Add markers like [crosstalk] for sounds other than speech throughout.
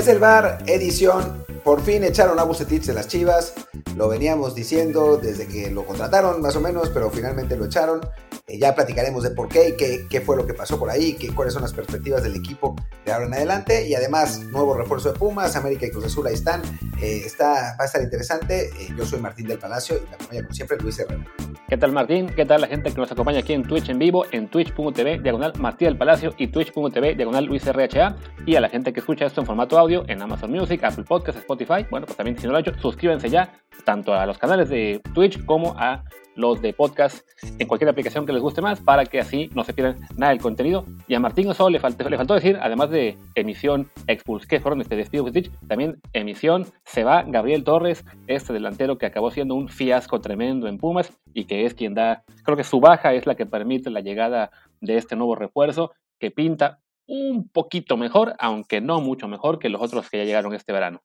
Desde el bar, edición. Por fin echaron a Bucetich de las Chivas. Lo veníamos diciendo desde que lo contrataron, más o menos, pero finalmente lo echaron. Eh, ya platicaremos de por qué y qué, qué, fue lo que pasó por ahí, qué, cuáles son las perspectivas del equipo de ahora en adelante. Y además, nuevo refuerzo de Pumas, América y Cruz Azul ahí están. Eh, está, va a estar interesante. Eh, yo soy Martín del Palacio y me acompaña como siempre Luis Herrera. ¿Qué tal Martín? ¿Qué tal la gente que nos acompaña aquí en Twitch en vivo, en twitch.tv diagonal Martín del Palacio y twitch.tv diagonal Luis RHA? Y a la gente que escucha esto en formato audio en Amazon Music, Apple Podcasts, Spotify. Bueno, pues también si no lo han hecho, suscríbanse ya tanto a los canales de Twitch como a los de podcast en cualquier aplicación que les guste más para que así no se pierdan nada del contenido. Y a Martín Oso le, le faltó decir, además de emisión Expuls, que fueron este despido también emisión se va Gabriel Torres, este delantero que acabó siendo un fiasco tremendo en Pumas y que es quien da, creo que su baja es la que permite la llegada de este nuevo refuerzo que pinta un poquito mejor, aunque no mucho mejor que los otros que ya llegaron este verano.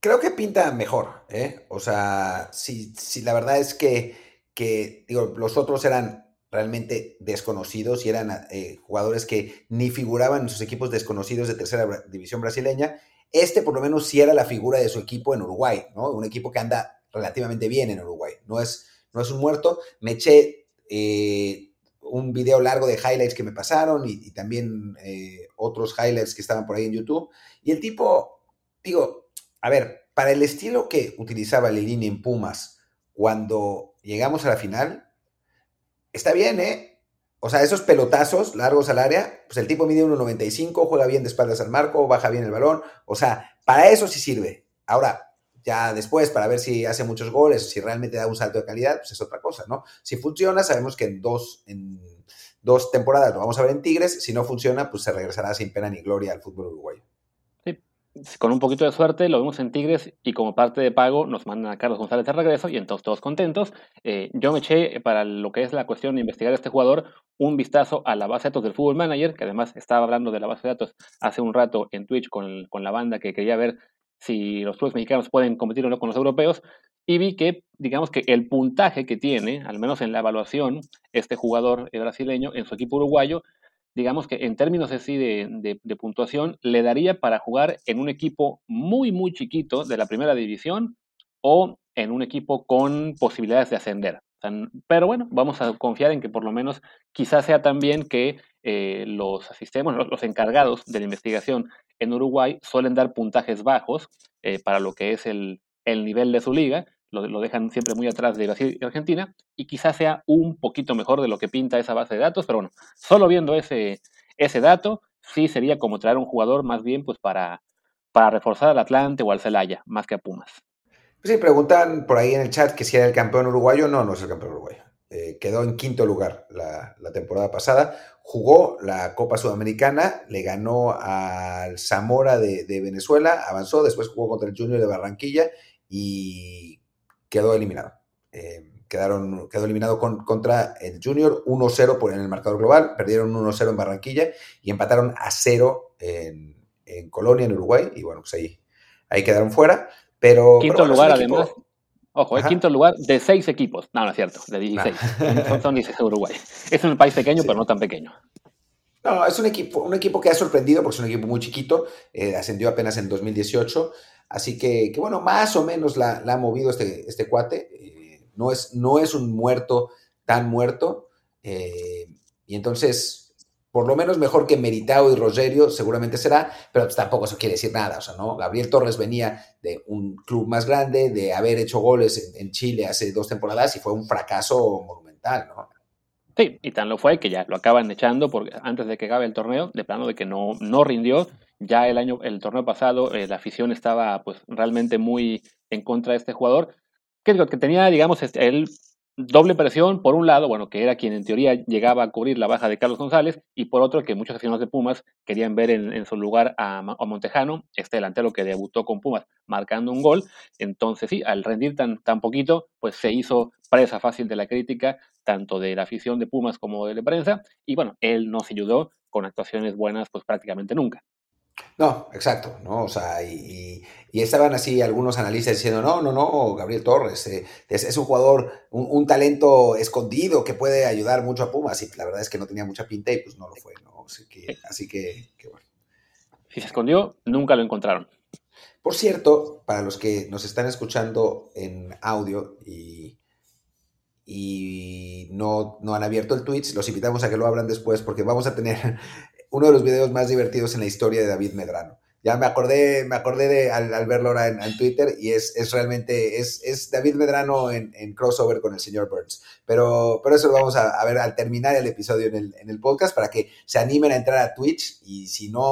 Creo que pinta mejor, ¿eh? O sea, sí, sí, la verdad es que, que digo, los otros eran realmente desconocidos y eran eh, jugadores que ni figuraban en sus equipos desconocidos de tercera división brasileña. Este por lo menos sí era la figura de su equipo en Uruguay, ¿no? Un equipo que anda relativamente bien en Uruguay. No es, no es un muerto. Me eché eh, un video largo de highlights que me pasaron y, también eh, otros highlights que estaban por ahí en YouTube. Y el tipo, digo, a ver, para el estilo que utilizaba Lilini en Pumas cuando llegamos a la final, está bien, ¿eh? O sea, esos pelotazos largos al área, pues el tipo mide 1.95, juega bien de espaldas al marco, baja bien el balón. O sea, para eso sí sirve. Ahora, ya después, para ver si hace muchos goles, si realmente da un salto de calidad, pues es otra cosa, ¿no? Si funciona, sabemos que en dos, en dos temporadas lo vamos a ver en Tigres. Si no funciona, pues se regresará sin pena ni gloria al fútbol uruguayo con un poquito de suerte lo vemos en Tigres y como parte de pago nos mandan a Carlos González de regreso y entonces todos contentos. Eh, yo me eché para lo que es la cuestión de investigar a este jugador un vistazo a la base de datos del Fútbol Manager, que además estaba hablando de la base de datos hace un rato en Twitch con, con la banda que quería ver si los clubes mexicanos pueden competir o no con los europeos y vi que, digamos que el puntaje que tiene, al menos en la evaluación, este jugador brasileño en su equipo uruguayo, digamos que en términos así de, de, puntuación, le daría para jugar en un equipo muy, muy chiquito de la primera división o en un equipo con posibilidades de ascender. Pero bueno, vamos a confiar en que por lo menos quizás sea también que eh, los sistemas, los, los, encargados de la investigación en Uruguay suelen dar puntajes bajos eh, para lo que es el, el nivel de su liga lo, dejan siempre muy atrás de Brasil y Argentina, y quizás sea un poquito mejor de lo que pinta esa base de datos, pero bueno, solo viendo ese, ese dato, sí sería como traer un jugador más bien pues para, para reforzar al Atlante o al Celaya, más que a Pumas. Sí, preguntan por ahí en el chat que si era el campeón uruguayo. No, no es el campeón uruguayo. Eh, quedó en quinto lugar la, temporada pasada. Jugó la Copa Sudamericana, le ganó al Zamora de, Venezuela, avanzó, después jugó contra el Junior de Barranquilla y quedó eliminado. Eh, quedaron, quedó eliminado con, contra el Junior 1-0 en el marcador global, perdieron 1-0 en Barranquilla y empataron a 0 en, en, Colonia, en Uruguay, y bueno, pues ahí, ahí quedaron fuera. Pero, quinto pero bueno, lugar, además. Ojo, es quinto lugar de seis equipos. No, no es cierto, de 16. Son, son 16 de Uruguay. Es un país pequeño, sí. pero no tan pequeño. No, es un equipo, un equipo que ha sorprendido porque es un equipo muy chiquito, eh, ascendió apenas en 2018, así que, que bueno, más o menos la, ha movido este, este cuate, eh, no, es, no es un muerto tan muerto, eh, y entonces, por lo menos mejor que Meritao y Rogerio seguramente será, pero pues tampoco eso quiere decir nada, o sea, ¿no? Gabriel Torres venía de un club más grande, de haber hecho goles en, en Chile hace dos temporadas y fue un fracaso monumental, ¿no? Sí, y tan lo fue que ya lo acaban echando porque antes de que acabe el torneo, de plano de que no, no rindió. Ya el año, el torneo pasado, eh, la afición estaba pues realmente muy en contra de este jugador. Que, que tenía, digamos, este, él doble presión, por un lado, bueno, que era quien en teoría llegaba a cubrir la baja de Carlos González, y por otro, que muchos aficionados de Pumas querían ver en, en su lugar a, a, Montejano, este delantero que debutó con Pumas marcando un gol. Entonces, sí, al rendir tan, tan poquito, pues se hizo presa fácil de la crítica, tanto de la afición de Pumas como de la prensa, y bueno, él no se ayudó con actuaciones buenas, pues prácticamente nunca. No, exacto, ¿no? O sea, y, y, estaban así algunos analistas diciendo, no, no, no, Gabriel Torres eh, es, es, un jugador, un, un, talento escondido que puede ayudar mucho a Pumas, y la verdad es que no tenía mucha pinta y pues no lo fue, ¿no? Así que, así que, que bueno. Si se escondió, nunca lo encontraron. Por cierto, para los que nos están escuchando en audio y, y no, no han abierto el Twitch, los invitamos a que lo abran después porque vamos a tener uno de los videos más divertidos en la historia de David Medrano. Ya me acordé, me acordé de al, verlo ahora en, Twitter y es, es realmente, es, es, David Medrano en, en, crossover con el señor Burns. Pero, pero eso lo vamos a, ver al terminar el episodio en el, en el, podcast para que se animen a entrar a Twitch y si no,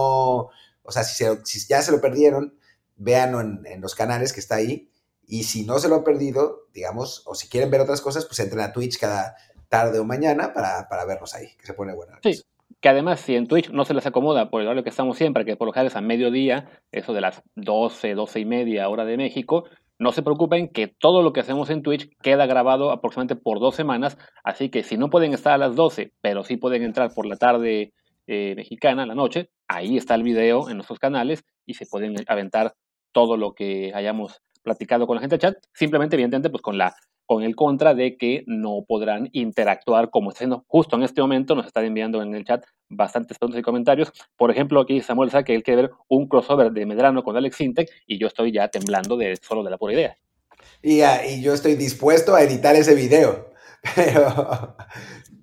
o sea, si, si ya se lo perdieron, véanlo en, los canales que está ahí. Y si no se lo han perdido, digamos, o si quieren ver otras cosas, pues entren a Twitch cada tarde o mañana para, para vernos ahí, que se pone buena. Sí, que además, si en Twitch no se les acomoda por el horario que estamos siempre, que por lo general es a mediodía, eso de las 12, 12 y media hora de México, no se preocupen que todo lo que hacemos en Twitch queda grabado aproximadamente por dos semanas, así que si no pueden estar a las 12, pero sí pueden entrar por la tarde eh, mexicana, la noche, ahí está el video en nuestros canales y se pueden aventar todo lo que hayamos platicado con la gente de chat, simplemente evidentemente pues con la con el contra de que no podrán interactuar como está haciendo justo en este momento. Nos están enviando en el chat bastantes preguntas y comentarios. Por ejemplo, aquí Samuel sabe que él quiere ver un crossover de Medrano con Alex Sintek y yo estoy ya temblando de solo de la pura idea. Y, ah, y yo estoy dispuesto a editar ese video. [laughs] Pero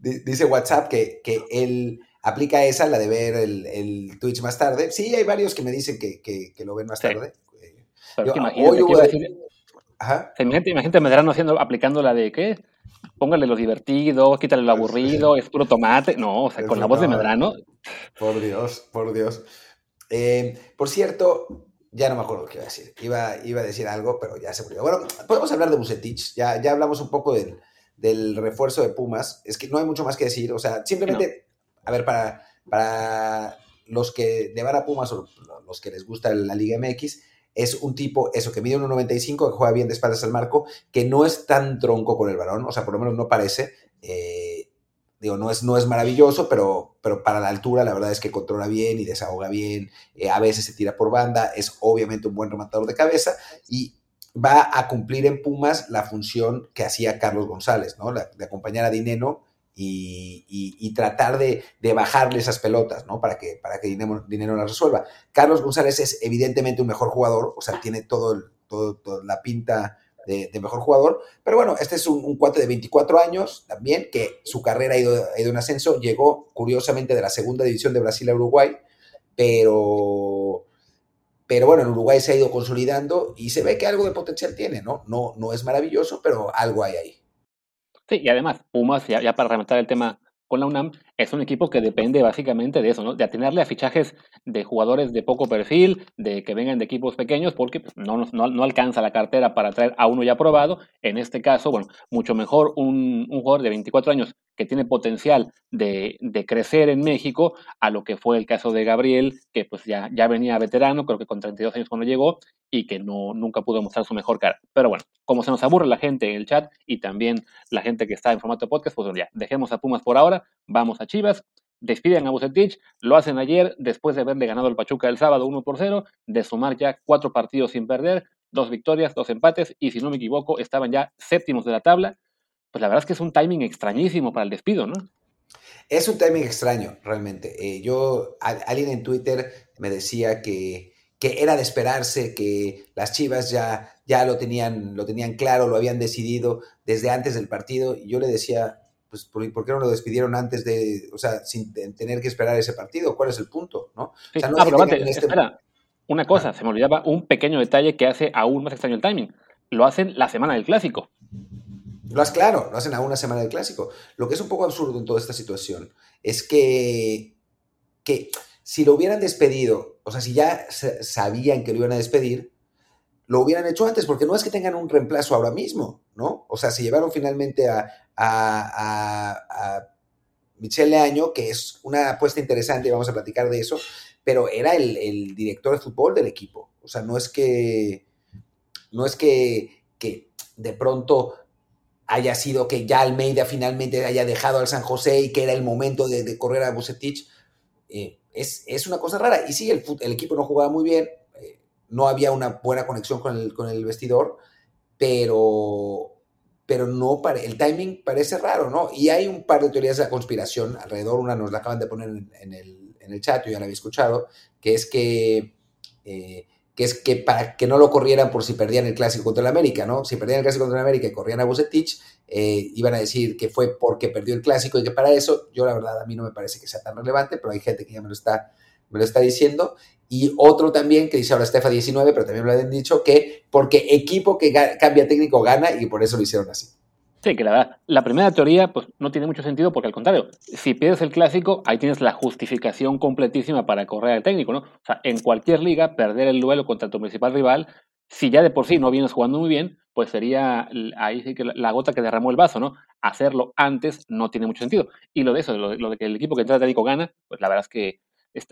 dice WhatsApp que, que él aplica esa, la de ver el, Twitch más tarde. Sí, hay varios que me dicen que, que, lo ven más tarde. Yo, hoy hubo, Ajá. Imagínate, Medrano haciendo, aplicando la de ¿qué? Póngale lo divertido, quítale lo aburrido, es puro tomate. No, o sea, con la voz de Medrano. Por Dios, por Dios. Eh, por cierto, ya no me acuerdo qué iba a decir. Iba, iba a decir algo, pero ya se olvidó. Bueno, podemos hablar de Bucetich. Ya, ya hablamos un poco del, del, refuerzo de Pumas. Es que no hay mucho más que decir. O sea, simplemente, a ver, para, para los que van a Pumas o los que les gusta la Liga MX, es un tipo, eso, que mide 1,95, que juega bien de espaldas al marco, que no es tan tronco con el balón, o sea, por lo menos no parece. Eh, digo, no es, no es maravilloso, pero, pero para la altura la verdad es que controla bien y desahoga bien, eh, a veces se tira por banda, es obviamente un buen rematador de cabeza y va a cumplir en Pumas la función que hacía Carlos González, ¿no? de acompañar a Dineno y, tratar de, bajarle esas pelotas, ¿no? Para que, para que dinero, dinero las resuelva. Carlos González es evidentemente un mejor jugador, o sea, tiene todo, toda la pinta de, mejor jugador, pero bueno, este es un, cuate de 24 años también, que su carrera ha ido, ha ido en ascenso, llegó curiosamente de la segunda división de Brasil a Uruguay, pero pero bueno, en Uruguay se ha ido consolidando y se ve que algo de potencial tiene, ¿no? No, no es maravilloso, pero algo hay ahí. Y además, Pumas, ya, para rematar el tema con la UNAM, es un equipo que depende básicamente de eso. De atenerle a fichajes de jugadores de poco perfil, de que vengan de equipos pequeños, porque pues, no, no, no, alcanza la cartera para traer a uno ya probado. En este caso, bueno, mucho mejor un, un jugador de 24 años que tiene potencial de, de, crecer en México a lo que fue el caso de Gabriel, que pues ya, ya venía veterano, creo que con 32 años cuando llegó, y que no, nunca pudo mostrar su mejor cara. Pero bueno, como se nos aburre la gente en el chat y también la gente que está en formato podcast, pues ya, dejemos a Pumas por ahora, vamos a Chivas, despiden a Bucetich, lo hacen ayer después de haberle ganado el Pachuca el sábado 1 por 0, de sumar ya cuatro partidos sin perder, dos victorias, dos empates, y si no me equivoco, estaban ya séptimos de la tabla pues la verdad es que es un timing extrañísimo para el despido, ¿no? Es un timing extraño, realmente. Eh, yo, alguien en Twitter me decía que, que, era de esperarse, que las Chivas ya, ya lo, tenían, lo tenían claro, lo habían decidido desde antes del partido. Y yo le decía, pues, ¿por, qué no lo despidieron antes de, o sea, sin tener que esperar ese partido? ¿Cuál es el punto? ¿no? O sea, no ah, pero este espera, una cosa, se me olvidaba un pequeño detalle que hace aún más extraño el timing. Lo hacen la semana del clásico. Lo has claro, lo hacen a una semana del clásico. Lo que es un poco absurdo en toda esta situación es que, que si lo hubieran despedido, o sea, si ya sabían que lo iban a despedir, lo hubieran hecho antes, porque no es que tengan un reemplazo ahora mismo, ¿no? O sea, se llevaron finalmente a, a, a, Michelle Leaño, que es una apuesta interesante, y vamos a platicar de eso, pero era el, el, director de fútbol del equipo. O sea, no es que, no es que, que de pronto haya sido que ya Almeida finalmente haya dejado al San José y que era el momento de, correr a Bucetich. Eh, es, es, una cosa rara. Y sí, el, el equipo no jugaba muy bien, eh, no había una buena conexión con el, con el vestidor, pero, pero no el timing parece raro, ¿no? Y hay un par de teorías de conspiración alrededor, una nos la acaban de poner en, el, en el, chat, yo ya la había escuchado, que es que eh, que es que para que no lo corrieran por si perdían el clásico contra el América, ¿no? Si perdían el clásico contra el América y corrían a Bucetich, eh, iban a decir que fue porque perdió el clásico y que para eso, yo la verdad, a mí no me parece que sea tan relevante, pero hay gente que ya me lo está, me lo está diciendo. Y otro también que dice ahora Estefa 19, pero también lo han dicho, que porque equipo que cambia técnico gana y por eso lo hicieron así. Sí, que la verdad, la primera teoría pues no tiene mucho sentido porque al contrario, si pierdes el clásico, ahí tienes la justificación completísima para correr al técnico, ¿no? O sea, en cualquier liga, perder el duelo contra tu principal rival, si ya de por sí no vienes jugando muy bien, pues sería ahí sí que la gota que derramó el vaso, ¿no? Hacerlo antes no tiene mucho sentido. Y lo de eso, lo de, que el equipo que entra al técnico gana, pues la verdad es que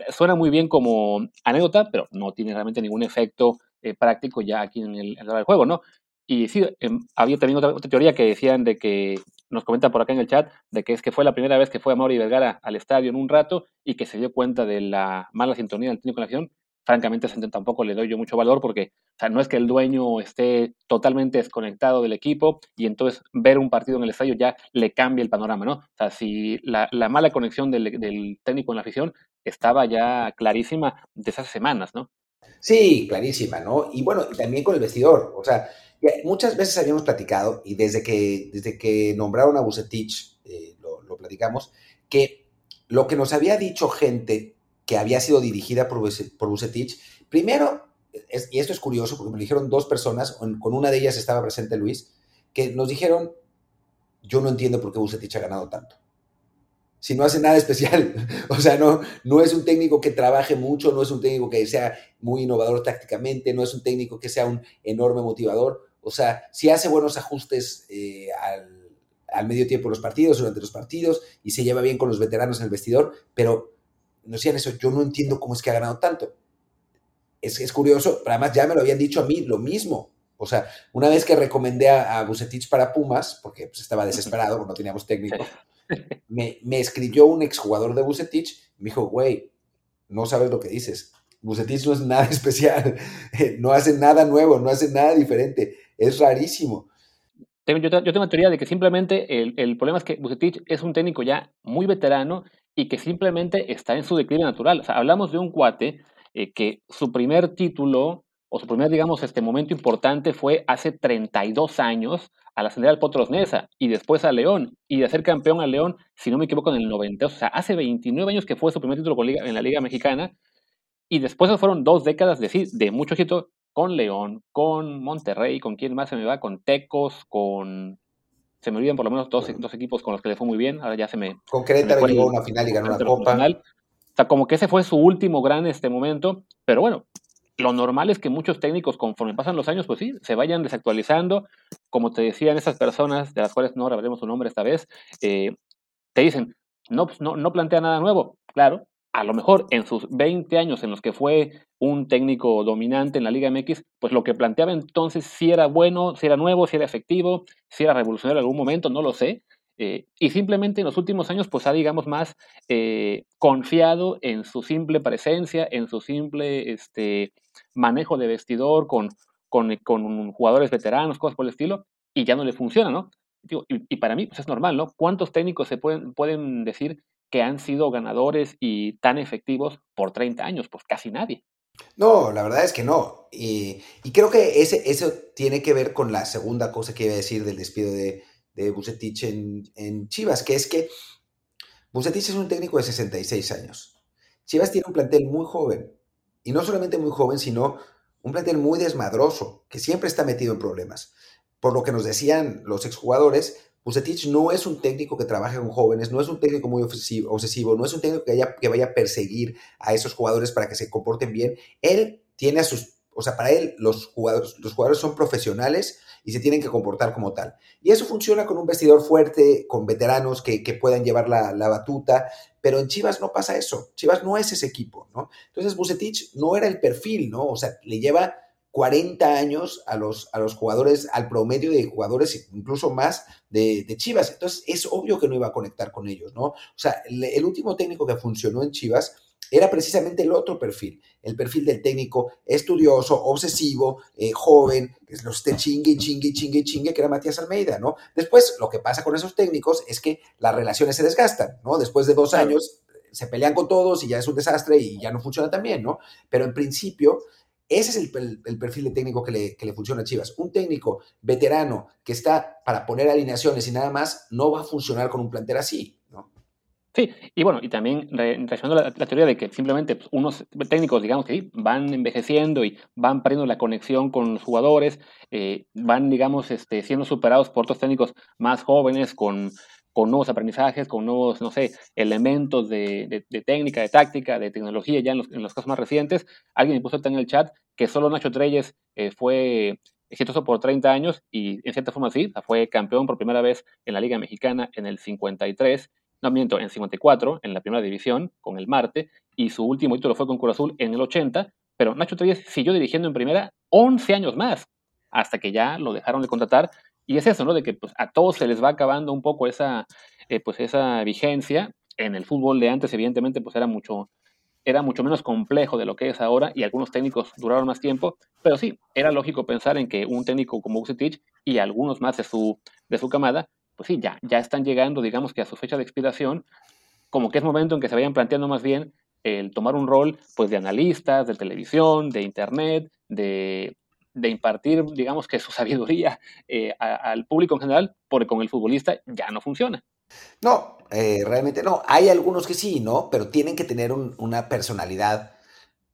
suena muy bien como anécdota, pero no tiene realmente ningún efecto eh, práctico ya aquí en el, en el juego, ¿no? Y sí, em, había también otra, teoría que decían de que, nos comenta por acá en el chat, de que es que fue la primera vez que fue a Mauri Vergara al estadio en un rato y que se dio cuenta de la mala sintonía del técnico de la acción. Francamente, tampoco le doy yo mucho valor porque no es que el dueño esté totalmente desconectado del equipo y entonces ver un partido en el estadio ya le cambia el panorama, ¿no? O sea, si la, la mala conexión del, del técnico en la afición estaba ya clarísima desde esas semanas, ¿no? Sí, clarísima, ¿no? Y bueno, también con el vestidor. O sea, Muchas veces habíamos platicado, y desde que, desde que nombraron a Bucetich, eh, lo, platicamos, que lo que nos había dicho gente que había sido dirigida por, por primero, y esto es curioso porque me dijeron dos personas, con, una de ellas estaba presente Luis, que nos dijeron, yo no entiendo por qué Bucetich ha ganado tanto. Si no hace nada especial, [laughs] o sea, no, no es un técnico que trabaje mucho, no es un técnico que sea muy innovador tácticamente, no es un técnico que sea un enorme motivador. O sea, sí hace buenos ajustes eh, al, medio tiempo de los partidos, durante los partidos, y se lleva bien con los veteranos en el vestidor, pero no decían eso, yo no entiendo cómo es que ha ganado tanto. Es, es curioso, pero además ya me lo habían dicho a mí lo mismo. O sea, una vez que recomendé a, a Bucetich para Pumas, porque pues, estaba desesperado, porque no teníamos técnico, [laughs] me, me escribió un exjugador de Bucetich, me dijo, güey, no sabes lo que dices. Bucetich no es nada [laughs] especial, no hace nada nuevo, no hace nada diferente, es rarísimo. Yo, tengo una teoría de que simplemente el, el, problema es que Bucetich es un técnico ya muy veterano y que simplemente está en su declive natural. O sea, hablamos de un cuate eh, que su primer título o su primer, digamos, este momento importante fue hace 32 años al ascender al Potros Nesa y después a León y de ser campeón a León, si no me equivoco, en el 90. O sea, hace 29 años que fue su primer título en la Liga Mexicana y después fueron dos décadas de, de mucho éxito con León, con Monterrey, con quién más se me va, con Tecos, con... Se me olvidan por lo menos dos, dos equipos con los que le fue muy bien, ahora ya se me... Con Querétaro llegó a una final y ganó una copa. O sea, como que ese fue su último gran este momento, pero bueno, lo normal es que muchos técnicos, conforme pasan los años, pues sí, se vayan desactualizando. Como te decían esas personas, de las cuales no hablaremos su nombre esta vez, eh, te dicen, no, pues no, no plantea nada nuevo. Claro, a lo mejor en sus 20 años en los que fue un técnico dominante en la Liga MX, pues lo que planteaba entonces si era bueno, si era nuevo, si era efectivo, si era revolucionario en algún momento, no lo sé. Eh, y simplemente en los últimos años, pues ha, digamos, más eh, confiado en su simple presencia, en su simple este, manejo de vestidor con, jugadores veteranos, cosas por el estilo, y ya no le funciona, ¿no? y, para mí, pues es normal, ¿no? ¿Cuántos técnicos se pueden, pueden decir que han sido ganadores y tan efectivos por 30 años? Pues casi nadie. No, la verdad es que no. Y, creo que ese, eso tiene que ver con la segunda cosa que iba a decir del despido de, de Bucetich en, Chivas, que es que Bucetich es un técnico de 66 años. Chivas tiene un plantel muy joven. Y no solamente muy joven, sino un plantel muy desmadroso, que siempre está metido en problemas. Por lo que nos decían los exjugadores, Bucetich no es un técnico que trabaje con jóvenes, no es un técnico muy obsesivo, no es un técnico que, que vaya a perseguir a esos jugadores para que se comporten bien. Él tiene a sus, o sea, para él los jugadores, los jugadores son profesionales y se tienen que comportar como tal. Y eso funciona con un vestidor fuerte, con veteranos que, puedan llevar la, la, batuta, pero en Chivas no pasa eso. Chivas no es ese equipo, ¿no? Entonces Bucetich no era el perfil, ¿no? O sea, le lleva 40 años a los, a los jugadores, al promedio de jugadores, incluso más de, Chivas. Entonces, es obvio que no iba a conectar con ellos, ¿no? O sea, el, último técnico que funcionó en Chivas era precisamente el otro perfil, el perfil del técnico estudioso, obsesivo, eh, joven, que los esté chingue, chingue, chingue, chingue, que era Matías Almeida, ¿no? Después, lo que pasa con esos técnicos es que las relaciones se desgastan, ¿no? Después de dos años se pelean con todos y ya es un desastre y ya no funciona tan bien, ¿no? Pero en principio ese es el, perfil de técnico que le, que le, funciona a Chivas. Un técnico veterano que está para poner alineaciones y nada más, no va a funcionar con un plantel así, ¿no? Sí, y bueno, y también reaccionando a la, teoría de que simplemente pues, unos técnicos, digamos que van envejeciendo y van perdiendo la conexión con los jugadores, eh, van, digamos, este, siendo superados por otros técnicos más jóvenes, con, con nuevos aprendizajes, con nuevos, no sé, elementos de, técnica, de táctica, de tecnología, ya en los, casos más recientes. Alguien puso en el chat que solo Nacho Treyes eh, fue exitoso por 30 años y en cierta forma sí, fue campeón por primera vez en la Liga Mexicana en el 53 no miento, en 54, en la primera división, con el Marte, y su último título fue con Cruz Azul en el 80, pero Nacho Treyes siguió dirigiendo en primera 11 años más, hasta que ya lo dejaron de contratar, y es eso, ¿no? De que pues, a todos se les va acabando un poco esa, eh, pues, esa vigencia. En el fútbol de antes, evidentemente, pues era mucho, era mucho menos complejo de lo que es ahora y algunos técnicos duraron más tiempo, pero sí, era lógico pensar en que un técnico como Ucetich y algunos más de su, de su camada pues sí, ya, ya están llegando, digamos que a su fecha de expiración, como que es momento en que se vayan planteando más bien el tomar un rol pues de analistas, de televisión, de internet, de, impartir, digamos que su sabiduría eh, al público en general, porque con el futbolista ya no funciona. No, eh, realmente no. Hay algunos que sí, ¿no? Pero tienen que tener una personalidad,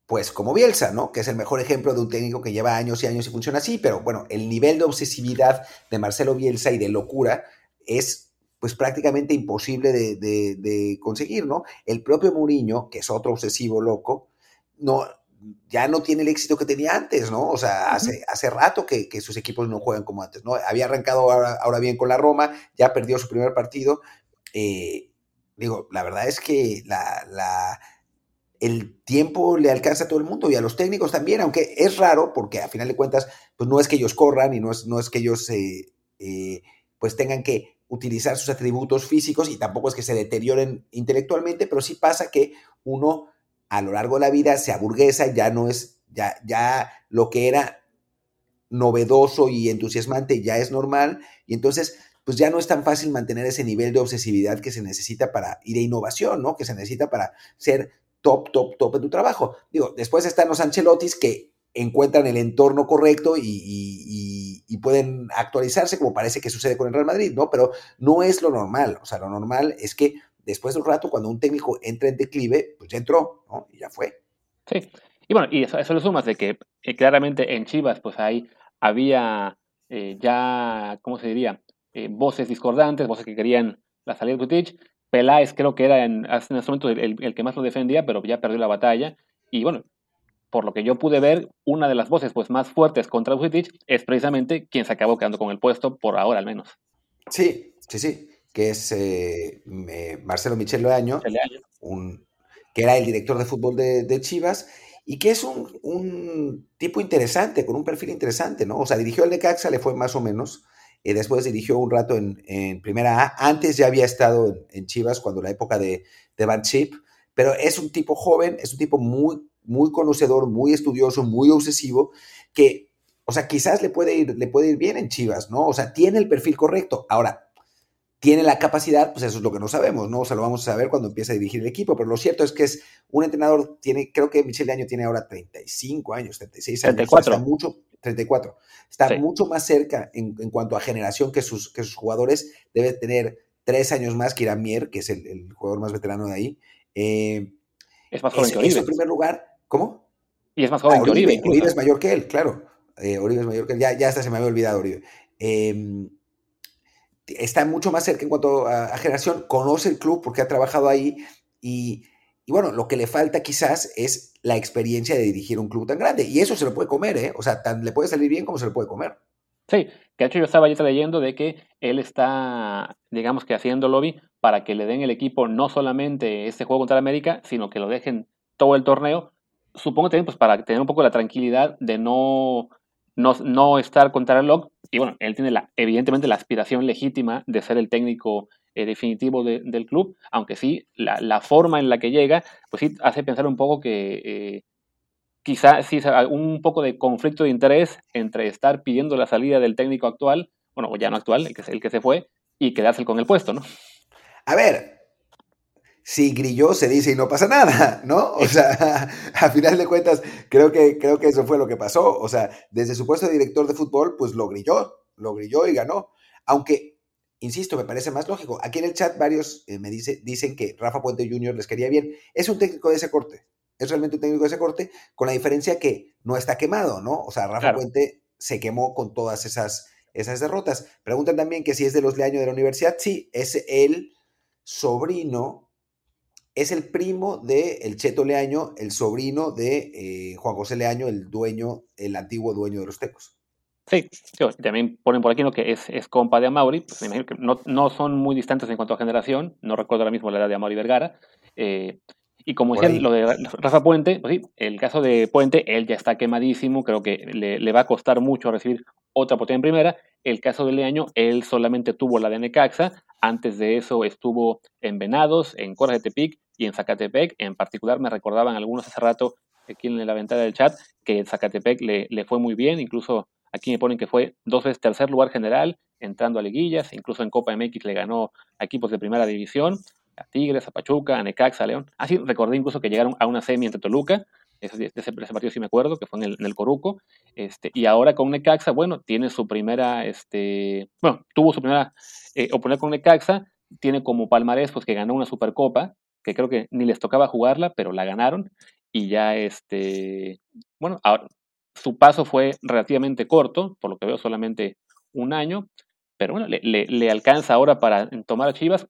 pues como Bielsa, ¿no? Que es el mejor ejemplo de un técnico que lleva años y años y funciona así, pero bueno, el nivel de obsesividad de Marcelo Bielsa y de locura es pues prácticamente imposible de, conseguir, ¿no? El propio Mourinho, que es otro obsesivo loco, no, ya no tiene el éxito que tenía antes, ¿no? O sea, hace, hace rato que, sus equipos no juegan como antes, ¿no? Había arrancado ahora, bien con la Roma, ya perdió su primer partido. Eh, digo, la verdad es que la, el tiempo le alcanza a todo el mundo y a los técnicos también, aunque es raro porque a final de cuentas, pues no es que ellos corran y no es, no es que ellos eh, eh, pues tengan que utilizar sus atributos físicos y tampoco es que se deterioren intelectualmente, pero sí pasa que uno a lo largo de la vida se aburguesa, ya no es, ya, ya lo que era novedoso y entusiasmante ya es normal y entonces pues ya no es tan fácil mantener ese nivel de obsesividad que se necesita para, y de innovación, ¿no? Que se necesita para ser top, top, top en tu trabajo. Digo, después están los Ancelottis que encuentran el entorno correcto y, pueden actualizarse, como parece que sucede con el Real Madrid, ¿no? Pero no es lo normal. O sea, lo normal es que después de un rato, cuando un técnico entra en declive, pues ya entró, ¿no? Y ya fue. Sí. Y bueno, y eso, eso le sumas de que eh, claramente en Chivas, pues ahí había eh, ya, ¿cómo se diría? Eh, voces discordantes, voces que querían la salida de Kutich. Peláez creo que era en, en ese momento el, el, que más lo defendía, pero ya perdió la batalla. Y bueno, por lo que yo pude ver, una de las voces pues, más fuertes contra Vucetich es precisamente quien se acabó quedando con el puesto, por ahora al menos. Sí, sí, sí, que es eh, Marcelo Michel Leaño, un, que era el director de fútbol de, Chivas, y que es un, tipo interesante, con un perfil interesante, ¿no? O sea, dirigió el Necaxa, le fue más o menos, y después dirigió un rato en, Primera A, antes ya había estado en, Chivas cuando la época de, de Van Chip, pero es un tipo joven, es un tipo muy muy conocedor, muy estudioso, muy obsesivo, que, o sea, quizás le puede ir, le puede ir bien en Chivas, ¿no? O sea, tiene el perfil correcto. Ahora, tiene la capacidad, pues eso es lo que no sabemos, ¿no? O sea, lo vamos a saber cuando empiece a dirigir el equipo, pero lo cierto es que es un entrenador, tiene, creo que Michel de Año tiene ahora 35 años, 36 años. 34. está mucho, 34. Está mucho más cerca en, cuanto a generación que sus, que sus jugadores. Debe tener tres años más que Irán Mier, que es el, jugador más veterano de ahí. Eh, es más joven que Oribe. en primer lugar, ¿Cómo? Y es más joven ah, que Oribe. Oribe, es mayor que él, claro. Eh, Oribe es mayor que él. Ya, ya hasta se me había olvidado Oribe. Em, está mucho más cerca en cuanto a, generación, conoce el club porque ha trabajado ahí y, bueno, lo que le falta quizás es la experiencia de dirigir un club tan grande y eso se lo puede comer, ¿eh? O sea, le puede salir bien como se lo puede comer. Sí, que de hecho yo estaba leyendo de que él está, digamos que haciendo lobby para que le den el equipo no solamente este juego contra América, sino que lo dejen todo el torneo supongo también pues para tener un poco la tranquilidad de no, no, no estar contra el reloj. Y bueno, él tiene la, evidentemente la aspiración legítima de ser el técnico eh, definitivo del club, aunque sí, la, la, forma en la que llega, pues sí hace pensar un poco que eh, quizá sí un poco de conflicto de interés entre estar pidiendo la salida del técnico actual, bueno, ya no actual, el que, el que se fue, y quedarse con el puesto, ¿no? A ver, si Grillo se dice y no pasa nada, ¿no? O sea, [laughs] a final de cuentas, creo que, creo que eso fue lo que pasó. O sea, desde su puesto de director de fútbol, pues lo grilló, lo grilló y ganó. Aunque, insisto, me parece más lógico. Aquí en el chat varios eh, me dice, dicen que Rafa Puente Jr. les quería bien. Es un técnico de ese corte. Es realmente un técnico de ese corte, con la diferencia que no está quemado, ¿no? O sea, Rafa Puente se quemó con todas esas, esas derrotas. Preguntan también que si es de los Leaños de la universidad. Sí, es el sobrino es el primo de el Cheto Leaño, el sobrino de eh, Juan José Leaño, el dueño, el antiguo dueño de los Tecos. Sí, también ponen por aquí lo que es, es compa de Amauri, pues me imagino que no, no, son muy distantes en cuanto a generación, no recuerdo ahora mismo la edad de Amauri Vergara, eh, y como decían lo de Rafa Puente, pues sí, el caso de Puente, él ya está quemadísimo, creo que le, le va a costar mucho recibir otra oportunidad en primera. El caso de Leaño, él solamente tuvo la de Necaxa, antes de eso estuvo en Venados, en Coras de Tepic y en Zacatepec. En particular me recordaban algunos hace rato aquí en la ventana del chat que Zacatepec le, le fue muy bien, incluso aquí me ponen que fue dos veces tercer lugar general, entrando a liguillas, incluso en Copa MX le ganó a equipos de primera división a Tigres, a Pachuca, a Necaxa, a León. Así recordé incluso que llegaron a una semi entre Toluca, ese, ese, partido sí me acuerdo, que fue en el, Coruco, este, y ahora con Necaxa, bueno, tiene su primera, este, bueno, tuvo su primera eh, con Necaxa, tiene como palmarés pues que ganó una Supercopa, creo que ni les tocaba jugarla, pero la ganaron, y ya este, bueno, su paso fue relativamente corto, por lo que veo solamente un año, pero bueno, le, le alcanza ahora para tomar a Chivas.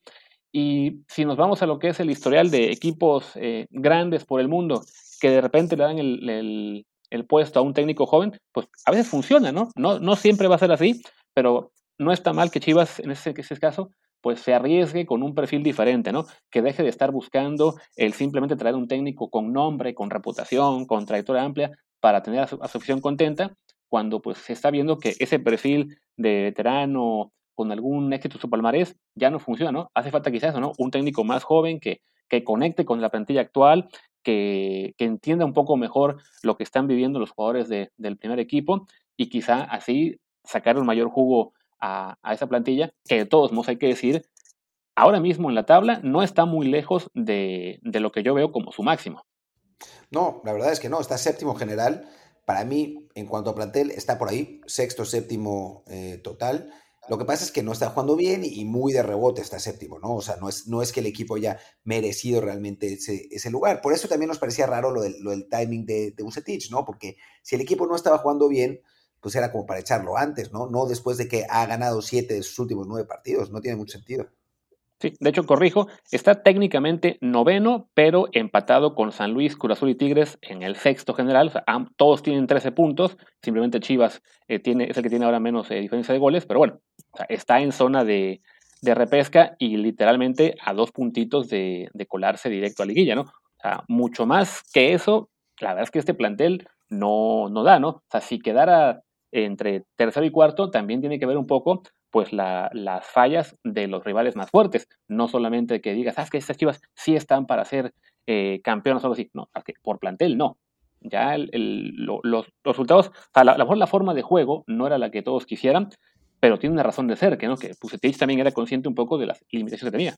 Y si nos vamos a lo que es el historial de equipos eh, grandes por el mundo, que de repente le dan el, puesto a un técnico joven, pues a veces funciona, ¿no? ¿no? No siempre va a ser así, pero no está mal que Chivas, en ese, ese caso, pues se arriesgue con un perfil diferente, ¿no? Que deje de estar buscando el simplemente traer un técnico con nombre, con reputación, con trayectoria amplia, para tener a su, a afición contenta, cuando pues se está viendo que ese perfil de veterano con algún éxito su palmarés, ya no funciona, ¿no? Hace falta quizás ¿no? Un técnico más joven que, que conecte con la plantilla actual, que, que, entienda un poco mejor lo que están viviendo los jugadores de, del primer equipo y quizá así sacar un mayor jugo a, esa plantilla, que de todos modos hay que decir, ahora mismo en la tabla no está muy lejos de, de lo que yo veo como su máximo. No, la verdad es que no, está séptimo general. Para mí, en cuanto a plantel, está por ahí, sexto, séptimo eh, total. Lo que pasa es que no está jugando bien y muy de rebote está séptimo, ¿no? O sea, no es, no es que el equipo haya merecido realmente ese, ese lugar. Por eso también nos parecía raro lo del, lo del timing de, de Ucetich, ¿no? Porque si el equipo no estaba jugando bien, pues era como para echarlo antes, ¿no? No después de que ha ganado siete de sus últimos nueve partidos. No tiene mucho sentido. Sí, de hecho, corrijo, está técnicamente noveno, pero empatado con San Luis, Curazul y Tigres en el sexto general. O sea, todos tienen 13 puntos, simplemente Chivas eh, tiene, es el que tiene ahora menos eh, diferencia de goles, pero bueno, o sea, está en zona de, de, repesca y literalmente a dos puntitos de, de, colarse directo a liguilla, ¿no? O sea, mucho más que eso, la verdad es que este plantel no, no da, ¿no? O sea, si quedara entre tercero y cuarto, también tiene que ver un poco pues la, las fallas de los rivales más fuertes. No solamente que digas, ah, que estas chivas sí están para ser eh, campeones o algo así. No, por plantel no. Ya lo, los, resultados, o sea, la, la, la, forma de juego no era la que todos quisieran, pero tiene una razón de ser, que no que Pusetich también era consciente un poco de las limitaciones que tenía.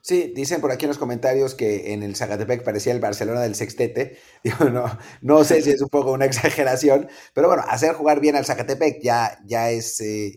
Sí, dicen por aquí en los comentarios que en el Zacatepec parecía el Barcelona del sextete. [laughs] No, no sé si es un poco una [laughs] exageración, pero bueno, hacer jugar bien al Zacatepec ya, ya es, eh,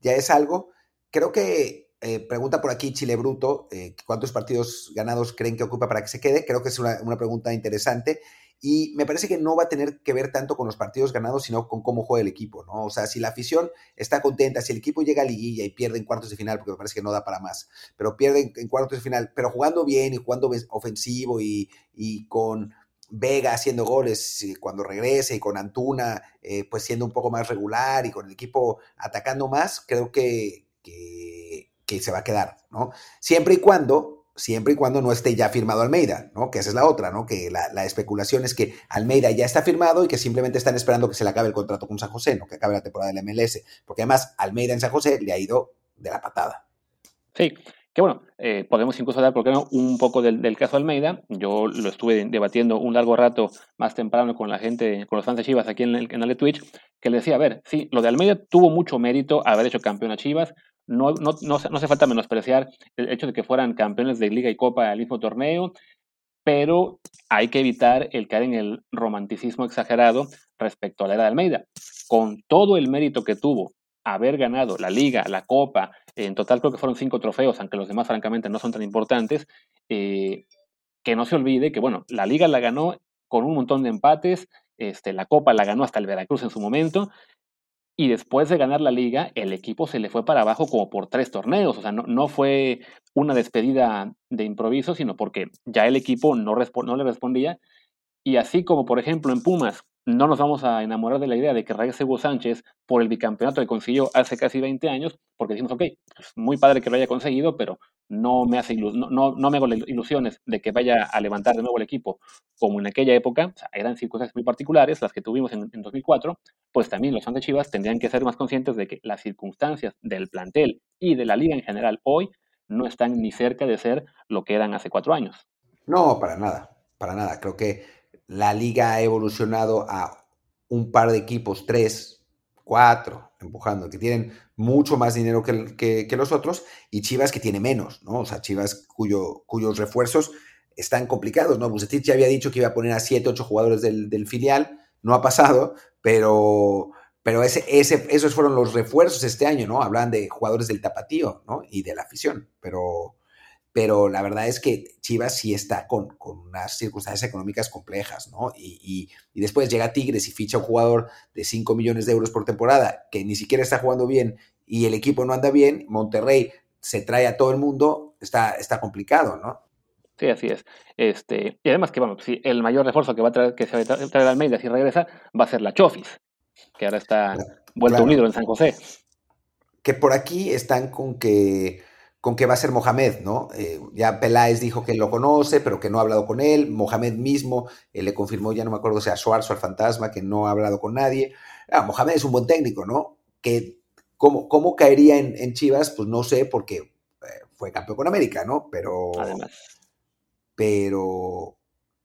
ya es algo. Creo que eh, pregunta por aquí Chile Bruto, eh, ¿cuántos partidos ganados creen que ocupa para que se quede? Creo que es una, pregunta interesante y me parece que no va a tener que ver tanto con los partidos ganados, sino con cómo juega el equipo, ¿no? O sea, si la afición está contenta, si el equipo llega a liguilla y pierde en cuartos de final, porque me parece que no da para más, pero pierde en, cuartos de final, pero jugando bien y jugando ofensivo y, y con Vega haciendo goles cuando regrese y con Antuna eh, pues siendo un poco más regular y con el equipo atacando más, creo que, que, que, se va a quedar, ¿no? Siempre y cuando, siempre y cuando no esté ya firmado Almeida, ¿no? Que esa es la otra, ¿no? Que la, la, especulación es que Almeida ya está firmado y que simplemente están esperando que se le acabe el contrato con San José, ¿no? Que acabe la temporada del MLS, porque además Almeida en San José le ha ido de la patada. Sí, que bueno, eh, podemos incluso hablar, ¿por qué no?, un poco del, del, caso Almeida. Yo lo estuve debatiendo un largo rato más temprano con la gente, con los fans Chivas aquí en el canal de Twitch, que le decía, a ver, sí, lo de Almeida tuvo mucho mérito haber hecho campeón a Chivas, no, no, no, no hace falta menospreciar el hecho de que fueran campeones de liga y copa al mismo torneo, pero hay que evitar el caer en el romanticismo exagerado respecto a la era de Almeida. Con todo el mérito que tuvo haber ganado la liga, la copa, en total creo que fueron cinco trofeos, aunque los demás francamente no son tan importantes, eh, que no se olvide que, bueno, la liga la ganó con un montón de empates, este, la copa la ganó hasta el Veracruz en su momento, y después de ganar la liga, el equipo se le fue para abajo como por tres torneos. O sea, no, no fue una despedida de improviso, sino porque ya el equipo no, no le respondía. Y así como, por ejemplo, en Pumas, no nos vamos a enamorar de la idea de que regrese Hugo Sánchez por el bicampeonato que consiguió hace casi 20 años, porque decimos, ok, pues muy padre que lo haya conseguido, pero no me, hace no, no, me hago ilusiones de que vaya a levantar de nuevo el equipo como en aquella época, eran circunstancias muy particulares, las que tuvimos en, 2004, pues también los fans Chivas tendrían que ser más conscientes de que las circunstancias del plantel y de la liga en general hoy no están ni cerca de ser lo que eran hace cuatro años. No, para nada, para nada. Creo que la liga ha evolucionado a un par de equipos, tres, cuatro, empujando, que tienen mucho más dinero que, los otros, y Chivas que tiene menos, ¿no? O sea, Chivas cuyo, cuyos refuerzos están complicados, ¿no? Bucetich ya había dicho que iba a poner a siete, ocho jugadores del, filial, no ha pasado, pero, pero ese, ese, esos fueron los refuerzos este año, ¿no? Hablan de jugadores del tapatío, ¿no? Y de la afición, pero pero la verdad es que Chivas sí está con, unas circunstancias económicas complejas, ¿no? Y, después llega Tigres y ficha un jugador de 5 millones de euros por temporada que ni siquiera está jugando bien y el equipo no anda bien, Monterrey se trae a todo el mundo, está, está complicado, ¿no? Sí, así es. Este, y además que, bueno, si el mayor refuerzo que va a traer, que se va a traer Almeida si regresa, va a ser la Chofis, que ahora está vuelto unido en San José. Que por aquí están con que con que va a ser Mohamed, ¿no? Eh, ya Peláez dijo que lo conoce, pero que no ha hablado con él. Mohamed mismo eh, le confirmó, ya no me acuerdo si a Suárez o al Fantasma, que no ha hablado con nadie. Ah, Mohamed es un buen técnico, ¿no? Que, ¿cómo, cómo caería en, Chivas? Pues no sé, porque eh, fue campeón con América, ¿no? Pero. Pero.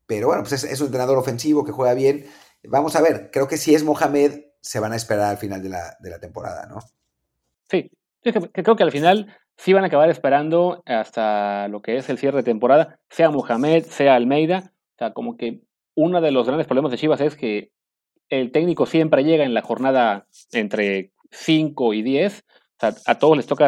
Pero bueno, pues es, un entrenador ofensivo que juega bien. Vamos a ver, creo que si es Mohamed, se van a esperar al final de la, de la temporada, ¿no? Sí, creo que al final sí van a acabar esperando hasta lo que es el cierre de temporada, sea Mohamed, sea Almeida. O sea, como que uno de los grandes problemas de Chivas es que el técnico siempre llega en la jornada entre 5 y 10. O sea, a todos les toca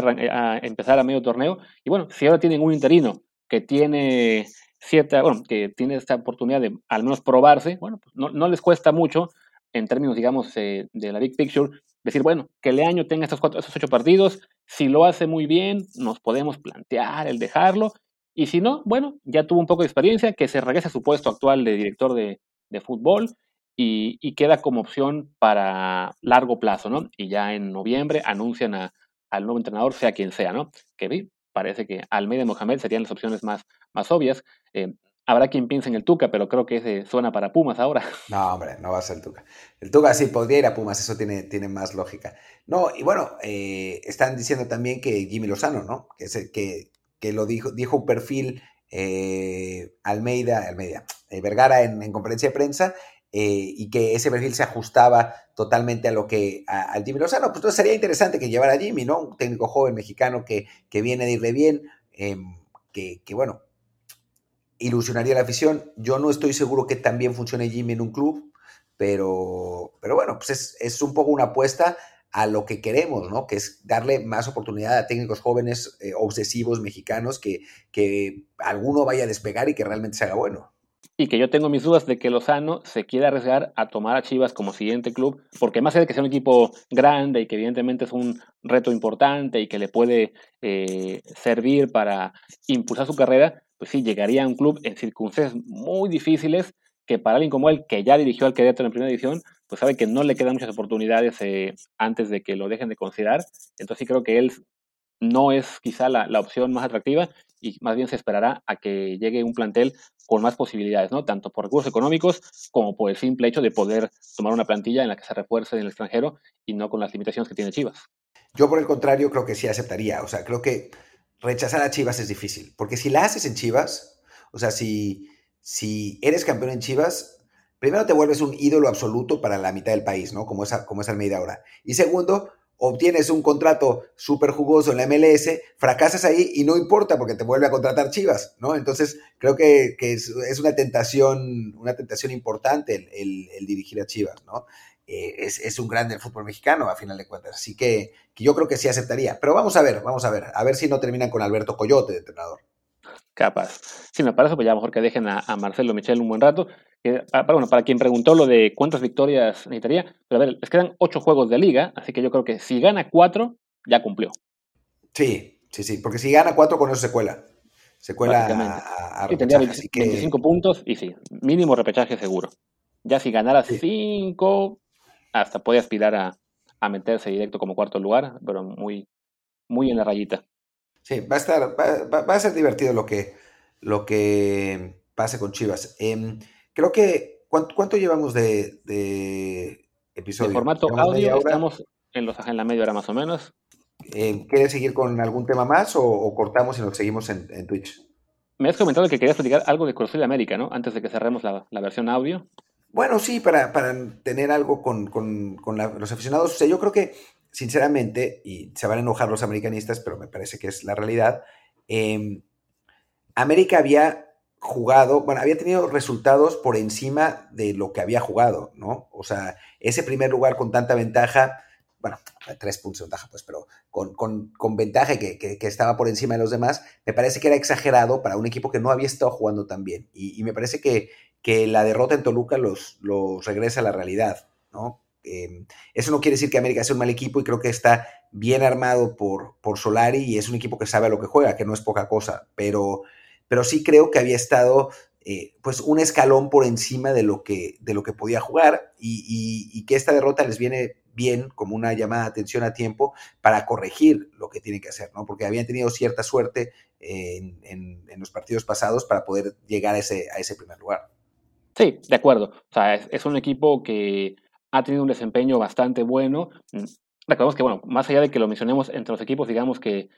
empezar a medio torneo. Y bueno, si ahora tienen un interino que tiene cierta, bueno, que tiene esta oportunidad de al menos probarse, bueno, pues no, no les cuesta mucho en términos, digamos, eh, de la big picture, decir, bueno, que Leaño tenga estos, cuatro, estos ocho partidos, si lo hace muy bien, nos podemos plantear el dejarlo, y si no, bueno, ya tuvo un poco de experiencia, que se regrese a su puesto actual de director de, fútbol y, queda como opción para largo plazo, ¿no? Y ya en noviembre anuncian al nuevo entrenador, sea quien sea, ¿no? Que parece que Almeida y Mohamed serían las opciones más, más obvias. Eh, Habrá quien piense en el Tuca, pero creo que ese suena para Pumas ahora. [laughs] No, hombre, no va a ser el Tuca. El Tuca sí podría ir a Pumas, eso tiene, tiene más lógica. No, y bueno, eh, están diciendo también que Jimmy Lozano, ¿no? Que, es el, que, que lo dijo, dijo un perfil eh, Almeida, Almeida, eh, Vergara en, conferencia de prensa, y que ese perfil se ajustaba totalmente a lo que al Jimmy Lozano. Pues entonces sería interesante que llevara a Jimmy, ¿no? Un técnico joven mexicano que, que viene de irle bien, em, que, que, bueno, ilusionaría la afición. Yo no estoy seguro que también funcione Jimmy en un club, pero, pero bueno, pues es, un poco una apuesta a lo que queremos, ¿no? Que es darle más oportunidad a técnicos jóvenes eh, obsesivos mexicanos que, que alguno vaya a despegar y que realmente se haga bueno. Y que yo tengo mis dudas de que Lozano se quiera arriesgar a tomar a Chivas como siguiente club, porque más allá de que sea un equipo grande y que evidentemente es un reto importante y que le puede eh, servir para impulsar su carrera, pues sí, llegaría a un club en circunstancias muy difíciles que para alguien como él, que ya dirigió al Querétaro en primera división, pues sabe que no le quedan muchas oportunidades eh, antes de que lo dejen de considerar. Entonces sí creo que él no es quizá la, opción más atractiva y más bien se esperará a que llegue un plantel con más posibilidades, ¿no? Tanto por recursos económicos como por el simple hecho de poder tomar una plantilla en la que se refuerce en el extranjero y no con las limitaciones que tiene Chivas. Yo por el contrario creo que sí aceptaría, o sea, creo que rechazar a Chivas es difícil, porque si la haces en Chivas, o sea, si, si eres campeón en Chivas, primero te vuelves un ídolo absoluto para la mitad del país, ¿no? Como es, como es Almeida ahora. Y segundo, obtienes un contrato súper jugoso en la MLS, fracasas ahí y no importa porque te vuelve a contratar Chivas, ¿no? Entonces creo que, es, una tentación, una tentación importante el, dirigir a Chivas, ¿no? Eh, es, un grande el fútbol mexicano a final de cuentas, así que, que yo creo que sí aceptaría. Pero vamos a ver, vamos a ver, a ver si no terminan con Alberto Coyote de entrenador. Capaz. Sí, me parece, pues ya mejor que dejen a, Marcelo Michel un buen rato. para, bueno, para quien preguntó lo de cuántas victorias necesitaría, pero a ver, les quedan ocho juegos de liga, así que yo creo que si gana cuatro, ya cumplió. Sí, sí, sí, porque si gana cuatro, con eso se cuela. Se cuela a, a, tendría 25 puntos y sí, mínimo repechaje seguro. Ya si ganara cinco, hasta puede aspirar a, a meterse directo como cuarto lugar, pero muy, muy en la rayita. Sí, va a estar, va, a ser divertido lo que, lo que pase con Chivas. Em, creo que, ¿cuánto, llevamos de, de episodio? En formato audio estamos en, los, en la media hora más o menos. Eh, ¿Quieres seguir con algún tema más o, cortamos y nos seguimos en, Twitch? Me has comentado que querías platicar algo de Cruz de América, ¿no? Antes de que cerremos la, versión audio. Bueno, sí, para, tener algo con, los aficionados. O sea, yo creo que sinceramente, y se van a enojar los americanistas, pero me parece que es la realidad, em, América había jugado, bueno, había tenido resultados por encima de lo que había jugado, ¿no? O sea, ese primer lugar con tanta ventaja, bueno, tres puntos de ventaja, pues, pero con, con, ventaja que, que, estaba por encima de los demás, me parece que era exagerado para un equipo que no había estado jugando tan bien. Y, me parece que, que, la derrota en Toluca los, los regresa a la realidad, ¿no? Em, eso no quiere decir que América sea un mal equipo y creo que está bien armado por, por Solari y es un equipo que sabe a lo que juega, que no es poca cosa, pero, pero sí creo que había estado eh, pues un escalón por encima de lo que, de lo que podía jugar y, que esta derrota les viene bien como una llamada de atención a tiempo para corregir lo que tienen que hacer, ¿no? Porque habían tenido cierta suerte en, los partidos pasados para poder llegar a ese, a ese primer lugar. Sí, de acuerdo. O sea, es un equipo que ha tenido un desempeño bastante bueno. Mm, recordemos que, bueno, más allá de que lo mencionemos entre los equipos, digamos que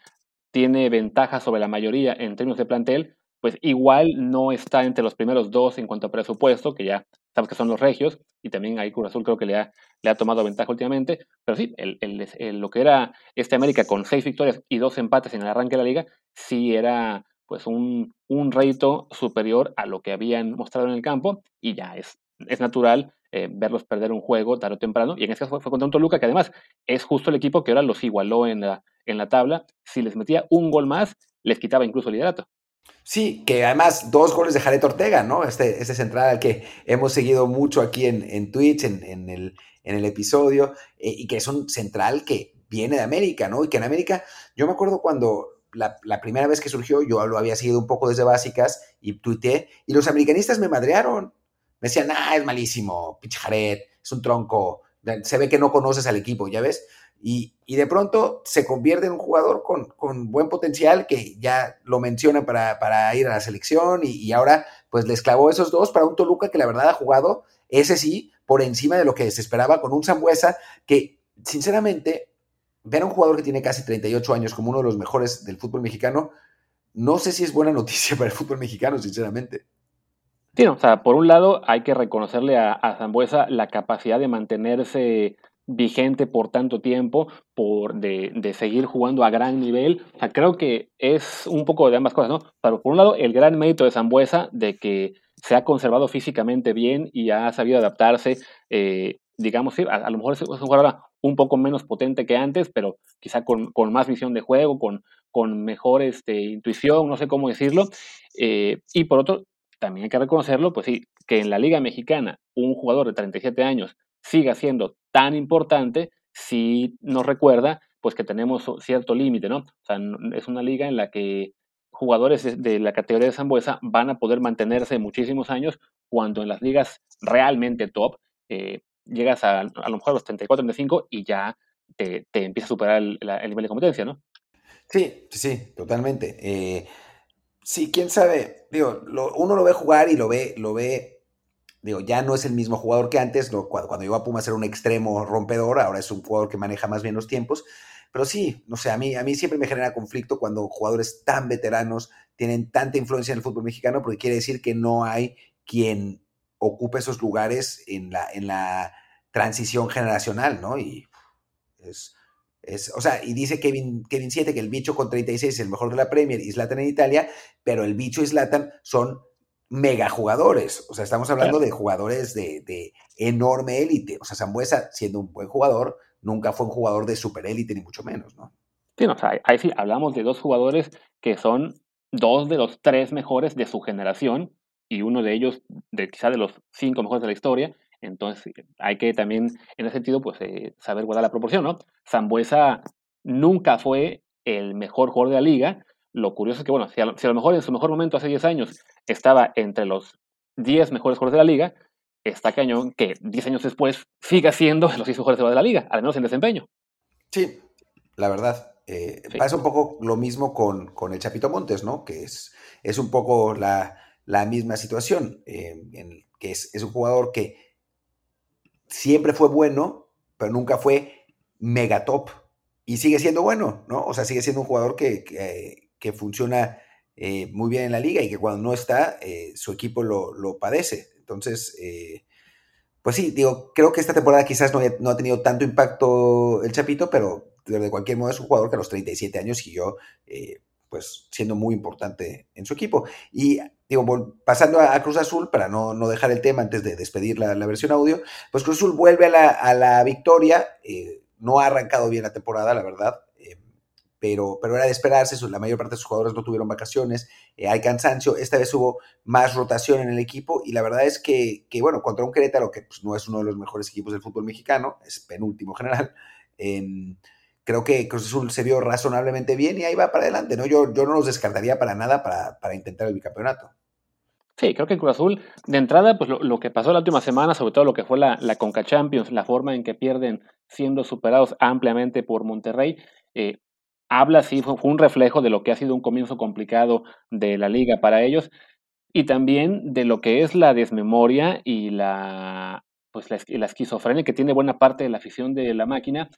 tiene ventaja sobre la mayoría en términos de plantel, pues igual no está entre los primeros dos en cuanto a presupuesto, que ya sabes que son los regios, y también ahí Cruz Azul creo que le ha, le ha tomado ventaja últimamente, pero sí, el, lo que era este América con seis victorias y dos empates en el arranque de la liga, sí era pues un, un reto superior a lo que habían mostrado en el campo, y ya es, es natural eh, verlos perder un juego tarde o temprano. Y en este caso fue, contra un Toluca que además es justo el equipo que ahora los igualó en la, en la tabla. Si les metía un gol más, les quitaba incluso el liderato. Sí, que además dos goles de Jared Ortega, ¿no? Este, este central al que hemos seguido mucho aquí en, en Twitch, en, en, el, en el episodio, eh, y que es un central que viene de América, ¿no? Y que en América, yo me acuerdo cuando la, la, primera vez que surgió, yo lo había seguido un poco desde básicas y tuiteé, y los americanistas me madrearon me decían, ah, es malísimo, pinche Jared, es un tronco, se ve que no conoces al equipo, ¿ya ves? Y, de pronto se convierte en un jugador con, buen potencial que ya lo menciona para, ir a la selección y, ahora pues les clavó esos dos para un Toluca que la verdad ha jugado, ese sí, por encima de lo que se esperaba con un Zambuesa que sinceramente, ver a un jugador que tiene casi 38 años como uno de los mejores del fútbol mexicano, no sé si es buena [laughs] noticia para el fútbol mexicano, sinceramente. Sí, o sea, por un lado hay que reconocerle a, a Zambuesa la capacidad de mantenerse vigente por tanto tiempo, por de, de, seguir jugando a gran nivel. O sea, creo que es un poco de ambas cosas, ¿no? Pero por un lado, el gran mérito de Zambuesa de que se ha conservado físicamente bien y ha sabido adaptarse, eh, digamos, sí, a, lo mejor es un jugador un poco menos potente que antes, pero quizá con, con más visión de juego, con, con mejor este, intuición, no sé cómo decirlo. Eh, y por otro, también hay que reconocerlo, pues sí, que en la Liga Mexicana un jugador de 37 años siga siendo tan importante, si nos recuerda pues que tenemos cierto límite, ¿no? O sea, es una liga en la que jugadores de la categoría de Zambuesa van a poder mantenerse muchísimos años cuando en las ligas realmente top eh, llegas a, a lo mejor a los 34, 35 y ya te, te empieza a superar el, nivel de competencia, ¿no? Sí, sí, sí, totalmente. Eh, Sí, quién sabe. Digo, uno lo ve jugar y lo ve, lo ve. Digo, ya no es el mismo jugador que antes. cuando, cuando llegó a Pumas era un extremo rompedor, ahora es un jugador que maneja más bien los tiempos. Pero sí, no sé, a mí, a mí siempre me genera conflicto cuando jugadores tan veteranos tienen tanta influencia en el fútbol mexicano, porque quiere decir que no hay quien ocupe esos lugares en la, en la transición generacional, ¿no? Y es, Es, o sea, y dice Kevin, Kevin 7 que el bicho con 36 es el mejor de la Premier y Zlatan en Italia, pero el bicho y Zlatan son mega jugadores. O sea, estamos hablando de jugadores de, enorme élite. O sea, Zambuesa, siendo un buen jugador, nunca fue un jugador de super élite, ni mucho menos, ¿no? Sí, no, o sea, ahí sí hablamos de dos jugadores que son dos de los tres mejores de su generación y uno de ellos, de quizá de los cinco mejores de la historia. Entonces, hay que también, en ese sentido, pues eh, saber guardar la proporción, ¿no? Zambuesa nunca fue el mejor jugador de la liga. Lo curioso es que, bueno, si a, lo mejor en su mejor momento hace 10 años estaba entre los 10 mejores jugadores de la liga, está cañón que 10 años después siga siendo los 10 mejores de la liga, al menos en desempeño. Sí, la verdad. Eh, pasa un poco lo mismo con, con, el Chapito Montes, ¿no? Que es, es un poco la, la misma situación, eh, en, que es, es, un jugador que siempre fue bueno, pero nunca fue mega top. Y sigue siendo bueno, ¿no? O sea, sigue siendo un jugador que, que, funciona eh, muy bien en la liga y que cuando no está, eh, su equipo lo, lo, padece. Entonces, pues sí, digo, creo que esta temporada quizás no, no ha tenido tanto impacto el Chapito, pero de cualquier modo es un jugador que a los 37 años siguió eh, pues siendo muy importante en su equipo. Y digo, pasando a, Cruz Azul, para no, no, dejar el tema antes de despedir la, la versión audio, pues Cruz Azul vuelve a la, a la victoria, eh, no ha arrancado bien la temporada, la verdad, eh, pero, pero era de esperarse, la mayor parte de sus jugadores no tuvieron vacaciones, hay cansancio, esta vez hubo más rotación en el equipo y la verdad es que, que bueno, contra un Querétaro que pues, no es uno de los mejores equipos del fútbol mexicano, es penúltimo general, eh, creo que Cruz Azul se vio razonablemente bien y ahí va para adelante, ¿no? Yo, yo no los descartaría para nada para, para intentar el bicampeonato. Sí, creo que Cruz Azul, de entrada, pues lo, que pasó la última semana, sobre todo lo que fue la, la Conca Champions, la forma en que pierden siendo superados ampliamente por Monterrey, eh, habla, sí, fue, un reflejo de lo que ha sido un comienzo complicado de la liga para ellos y también de lo que es la desmemoria y la, pues la esquizofrenia que tiene buena parte de la afición de la máquina,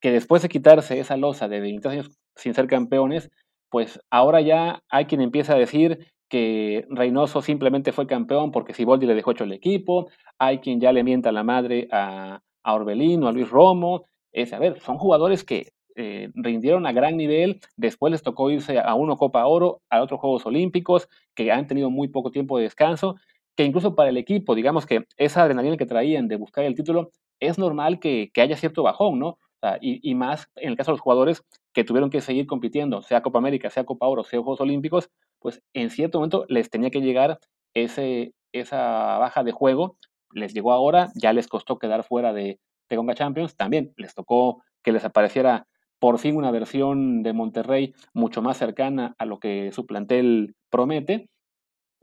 que después de quitarse esa losa de 20 años sin ser campeones, pues ahora ya hay quien empieza a decir que Reynoso simplemente fue campeón porque Siboldi le dejó hecho el equipo, hay quien ya le mienta la madre a, a Orbelín o a Luis Romo, es, a ver, son jugadores que eh, rindieron a gran nivel, después les tocó irse a uno Copa Oro, a otros Juegos Olímpicos, que han tenido muy poco tiempo de descanso, que incluso para el equipo, digamos que esa adrenalina que traían de buscar el título, es normal que, que haya cierto bajón, ¿no? Y, más en el caso de los jugadores que tuvieron que seguir compitiendo, sea Copa América, sea Copa Oro, sea Juegos Olímpicos, pues en cierto momento les tenía que llegar ese, esa baja de juego. Les llegó ahora, ya les costó quedar fuera de, de Champions. También les tocó que les apareciera por fin una versión de Monterrey mucho más cercana a lo que su plantel promete,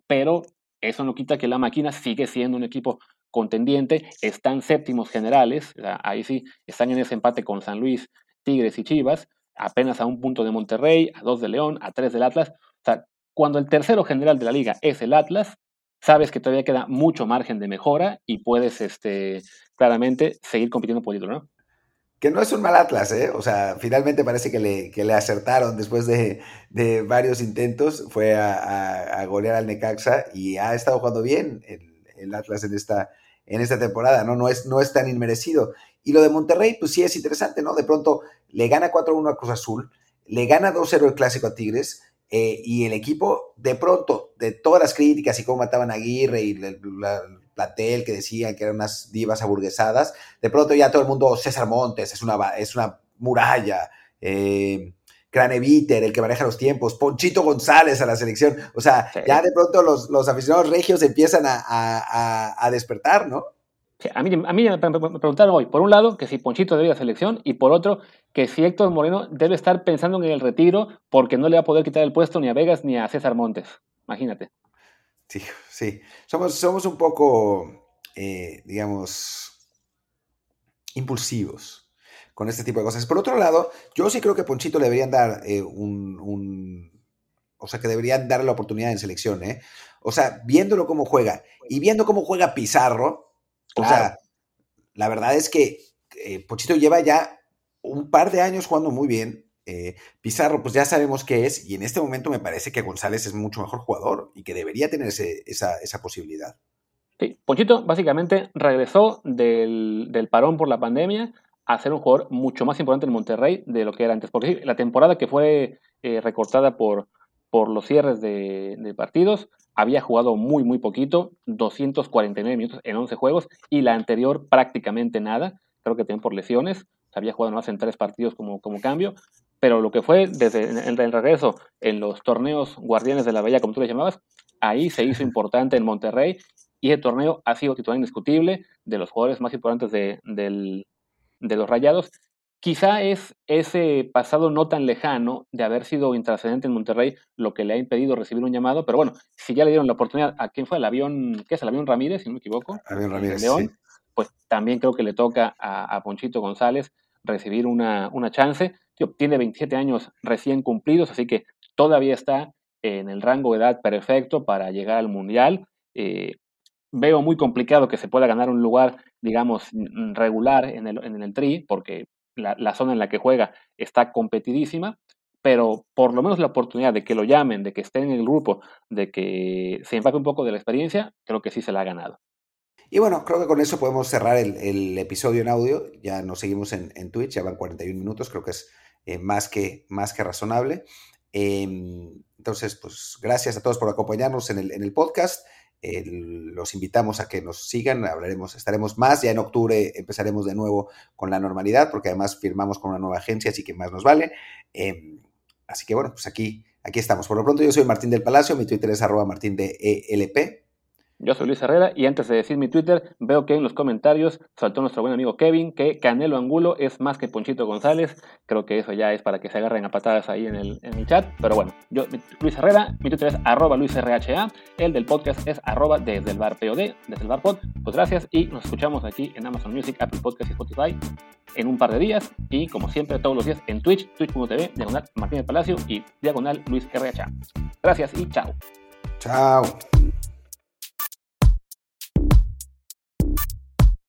pero eso no quita que la máquina sigue siendo un equipo contendiente, están séptimos generales, ahí sí, están en ese empate con San Luis, Tigres y Chivas, apenas a un punto de Monterrey, a dos de León, a tres del Atlas. O sea, cuando el tercero general de la liga es el Atlas, sabes que todavía queda mucho margen de mejora y puedes este, claramente seguir compitiendo por título, ¿no? Que no es un mal Atlas, ¿eh? O sea, finalmente parece que le, que le acertaron después de, de, varios intentos. Fue a, a, golear al Necaxa y ha estado jugando bien el Atlas en esta, en esta temporada, ¿no? No es, no es tan inmerecido. Y lo de Monterrey, pues sí es interesante, ¿no? De pronto le gana 4-1 a Cruz Azul, le gana 2-0 el clásico a Tigres, eh, y el equipo, de pronto, de todas las críticas y cómo mataban a Aguirre y el platel que decían que eran unas divas aburguesadas, de pronto ya todo el mundo, César Montes, es una, es una muralla. Eh, Craneviter, el que maneja los tiempos, Ponchito González a la selección. O sea, ya de pronto los, los, aficionados regios empiezan a, a, a despertar, ¿no? a, mí, a mí me preguntaron hoy, por un lado, que si Ponchito debe ir a la selección, y por otro, que si Héctor Moreno debe estar pensando en el retiro porque no le va a poder quitar el puesto ni a Vegas ni a César Montes. Imagínate. Sí, sí. Somos, somos un poco, eh, digamos, impulsivos con este tipo de cosas. Por otro lado, yo sí creo que Ponchito le deberían dar eh, un, O sea, que deberían darle la oportunidad en selección, ¿eh? O sea, viéndolo cómo juega y viendo cómo juega Pizarro, o sea, la verdad es que eh, Ponchito lleva ya un par de años jugando muy bien. Eh, Pizarro, pues ya sabemos qué es, y en este momento me parece que González es mucho mejor jugador y que debería tener esa, esa posibilidad. Sí, Ponchito básicamente regresó del, del parón por la pandemia a un jugador mucho más importante en Monterrey de lo que era antes. Porque la temporada que fue eh, recortada por, por los cierres de, partidos, había jugado muy, muy poquito, 249 minutos en 11 juegos, y la anterior prácticamente nada, creo que también por lesiones, había jugado más en tres partidos como, como cambio, pero lo que fue desde el, regreso en los torneos Guardianes de la Bahía, como tú le llamabas, ahí se hizo importante en Monterrey y el torneo ha sido titular indiscutible de los jugadores más importantes de, del, de los Rayados. Quizá es ese pasado no tan lejano de haber sido intrascendente en Monterrey lo que le ha impedido recibir un llamado, pero bueno, si ya le dieron la oportunidad a quién fue el avión, ¿qué es el avión Ramírez, si no me equivoco? Avión Ramírez. León, sí. pues también creo que le toca a, a Ponchito González recibir una, una chance. Tío, tiene 27 años recién cumplidos, así que todavía está en el rango de edad perfecto para llegar al Mundial. Eh, veo muy complicado que se pueda ganar un lugar, digamos, regular en el, en el tri, porque la, la, zona en la que juega está competidísima, pero por lo menos la oportunidad de que lo llamen, de que esté en el grupo, de que se empape un poco de la experiencia, creo que sí se la ha ganado. Y bueno, creo que con eso podemos cerrar el, el episodio en audio. Ya nos seguimos en, en, Twitch, ya van 41 minutos, creo que es eh, más, que, más que razonable. Eh, entonces, pues gracias a todos por acompañarnos en el, en el podcast. Los invitamos a que nos sigan, hablaremos, estaremos más, ya en octubre empezaremos de nuevo con la normalidad, porque además firmamos con una nueva agencia, así que más nos vale. Eh, así que bueno, pues aquí, aquí estamos. Por lo pronto yo soy Martín del Palacio, mi Twitter es arroba martín de ELP. Yo soy Luis Herrera y antes de decir mi Twitter, veo que en los comentarios saltó nuestro buen amigo Kevin que Canelo Angulo es más que Ponchito González. Creo que eso ya es para que se agarren a patadas ahí en el, en el chat. Pero bueno, yo, Luis Herrera, mi Twitter es arroba LuisRHA, el del podcast es arroba desde el bar POD, desde el bar pod. Pues gracias y nos escuchamos aquí en Amazon Music, Apple Podcast y Spotify en un par de días. Y como siempre, todos los días en Twitch, twitch.tv, diagonal Martín del Palacio y diagonal Luis RHA. Gracias y chao. Chao.